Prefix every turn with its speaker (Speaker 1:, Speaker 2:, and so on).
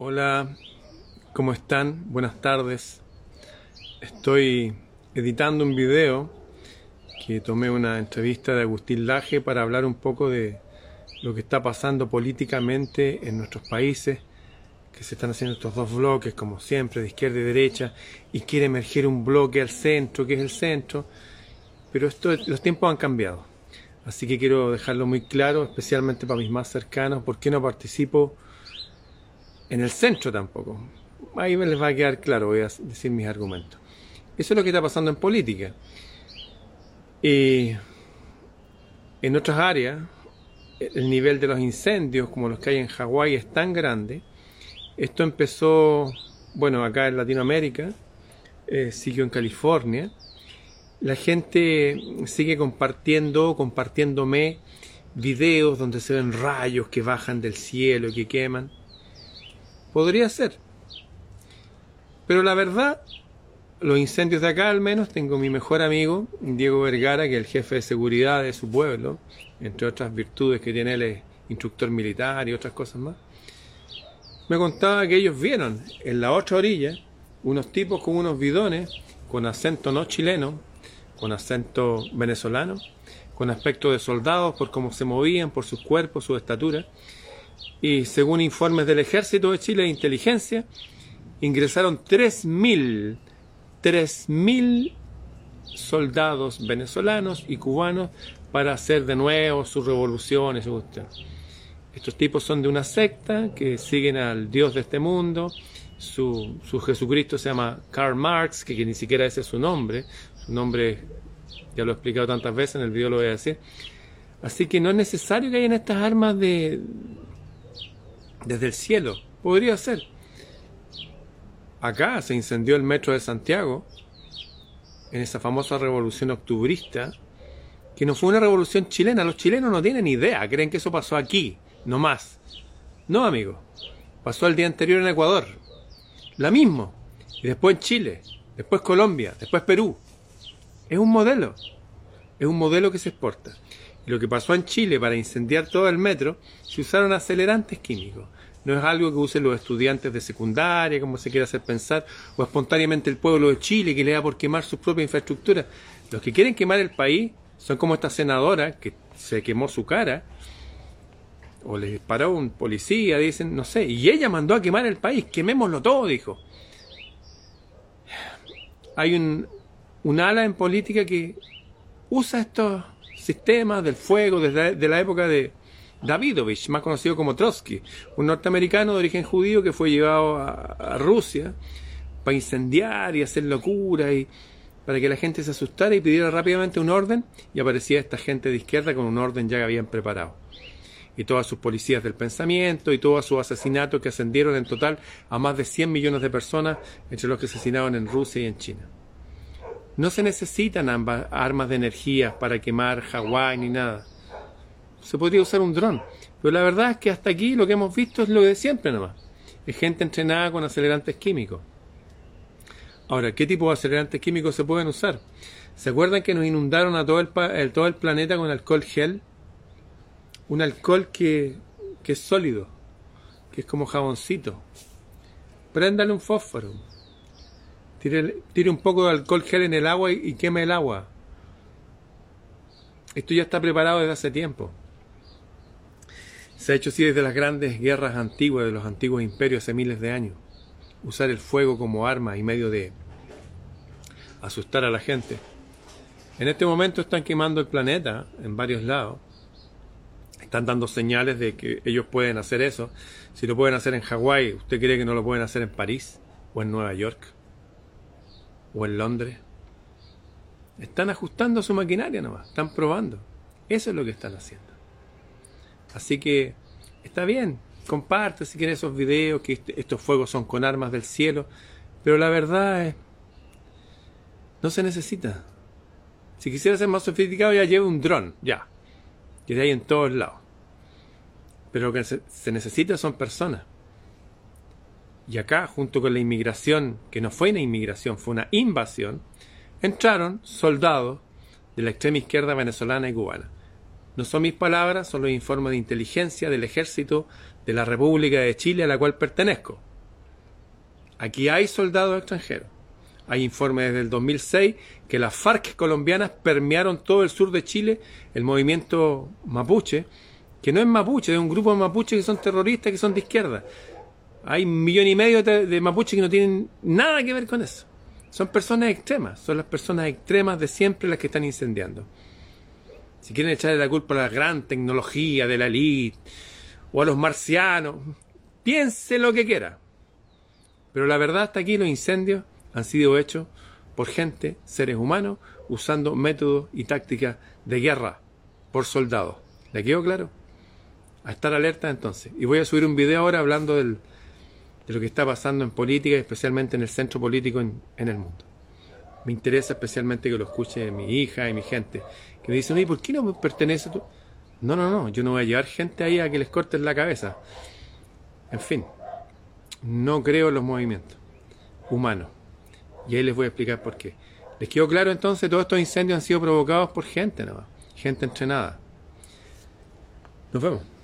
Speaker 1: Hola, ¿cómo están? Buenas tardes. Estoy editando un video que tomé una entrevista de Agustín Laje para hablar un poco de lo que está pasando políticamente en nuestros países, que se están haciendo estos dos bloques, como siempre, de izquierda y derecha, y quiere emerger un bloque al centro, que es el centro, pero esto, los tiempos han cambiado. Así que quiero dejarlo muy claro, especialmente para mis más cercanos, por qué no participo en el centro tampoco. Ahí les va a quedar claro, voy a decir mis argumentos. Eso es lo que está pasando en política. Y en otras áreas, el nivel de los incendios, como los que hay en Hawái, es tan grande. Esto empezó, bueno, acá en Latinoamérica, eh, siguió en California. La gente sigue compartiendo, compartiéndome videos donde se ven rayos que bajan del cielo y que queman. Podría ser. Pero la verdad, los incendios de acá al menos, tengo mi mejor amigo, Diego Vergara, que es el jefe de seguridad de su pueblo, entre otras virtudes que tiene él es instructor militar y otras cosas más. Me contaba que ellos vieron en la otra orilla unos tipos con unos bidones, con acento no chileno, con acento venezolano, con aspecto de soldados por cómo se movían, por sus cuerpos, su estatura, y según informes del Ejército de Chile de Inteligencia, ingresaron 3.000, 3.000 soldados venezolanos y cubanos para hacer de nuevo sus revoluciones. Estos tipos son de una secta que siguen al Dios de este mundo. Su, su Jesucristo se llama Karl Marx, que, que, ni siquiera ese es su nombre. Su nombre ya lo he explicado tantas veces, en el video lo voy a decir. Así que no es necesario que hayan estas armas de, desde el cielo. Podría ser. Acá se incendió el metro de Santiago, en esa famosa revolución octubrista, que no fue una revolución chilena. Los chilenos no tienen idea, creen que eso pasó aquí, no más. No, amigo. Pasó el día anterior en Ecuador. La mismo. Y después en Chile, después Colombia, después Perú. Es un modelo. Es un modelo que se exporta. Y lo que pasó en Chile para incendiar todo el metro, se usaron acelerantes químicos. No es algo que usen los estudiantes de secundaria, como se quiere hacer pensar, o espontáneamente el pueblo de Chile que le da por quemar su propia infraestructura. Los que quieren quemar el país son como esta senadora que se quemó su cara, o le disparó un policía, dicen, no sé, y ella mandó a quemar el país, quemémoslo todo, dijo. Hay un, ala en política que usa estos sistemas del fuego desde la época de Davidovich, más conocido como Trotsky, un norteamericano de origen judío que fue llevado a, Rusia para incendiar y hacer locura y para que la gente se asustara y pidiera rápidamente un orden y aparecía esta gente de izquierda con un orden ya que habían preparado. Y todas sus policías del pensamiento y todos sus asesinatos que ascendieron en total a más de 100 millones de personas entre los que asesinaron en Rusia y en China. No se necesitan ambas armas de energía para quemar Hawái ni nada. Se podría usar un dron. Pero la verdad es que hasta aquí lo que hemos visto es lo de siempre nomás. Es gente entrenada con acelerantes químicos. Ahora, ¿qué tipo de acelerantes químicos se pueden usar? ¿Se acuerdan que nos inundaron a todo el, todo el planeta con alcohol gel? Un alcohol que, que es sólido, que es como jaboncito. Préndale un fósforo Tire, un poco de alcohol gel en el agua y, queme el agua. Esto ya está preparado desde hace tiempo. Se ha hecho así desde las grandes guerras antiguas de los antiguos imperios hace miles de años. Usar el fuego como arma y medio de asustar a la gente. En este momento están quemando el planeta en varios lados. Están dando señales de que ellos pueden hacer eso. Si lo pueden hacer en Hawái, ¿usted cree que no lo pueden hacer en París o en Nueva York? o en Londres. Están ajustando su maquinaria nomás, están probando. Eso es lo que están haciendo. Así que está bien, comparte si quieres esos videos, que este, estos fuegos son con armas del cielo, pero la verdad es, no se necesita. Si quisiera ser más sofisticado, ya lleve un dron, ya, que de ahí en todos lados. Pero lo que se necesita son personas. Y acá, junto con la inmigración, que no fue una inmigración, fue una invasión, entraron soldados de la extrema izquierda venezolana y cubana. No son mis palabras, son los informes de inteligencia del ejército de la República de Chile a la cual pertenezco. Aquí hay soldados extranjeros. Hay informes desde el 2006 que las FARC colombianas permearon todo el sur de Chile, el movimiento mapuche, que no es mapuche, es un grupo de mapuches que son terroristas, que son de izquierda. Hay un millón y medio de, mapuches que no tienen nada que ver con eso. Son personas extremas, son las personas extremas de siempre las que están incendiando. Si quieren echarle la culpa a la gran tecnología de la elite o a los marcianos, piense lo que quiera. Pero la verdad hasta aquí los incendios han sido hechos por gente, seres humanos, usando métodos y tácticas de guerra por soldados. ¿Le quedó claro? A estar alerta entonces. Y voy a subir un video ahora hablando de lo que está pasando en política, especialmente en el centro político en, el mundo. Me interesa especialmente que lo escuche mi hija y mi gente, que me dicen, oye, ¿por qué no pertenece tú? No, no, no, yo no voy a llevar gente ahí a que les corten la cabeza. En fin, no creo en los movimientos humanos. Y ahí les voy a explicar por qué. ¿Les quedó claro entonces? Todos estos incendios han sido provocados por gente, ¿no? Gente entrenada. Nos vemos.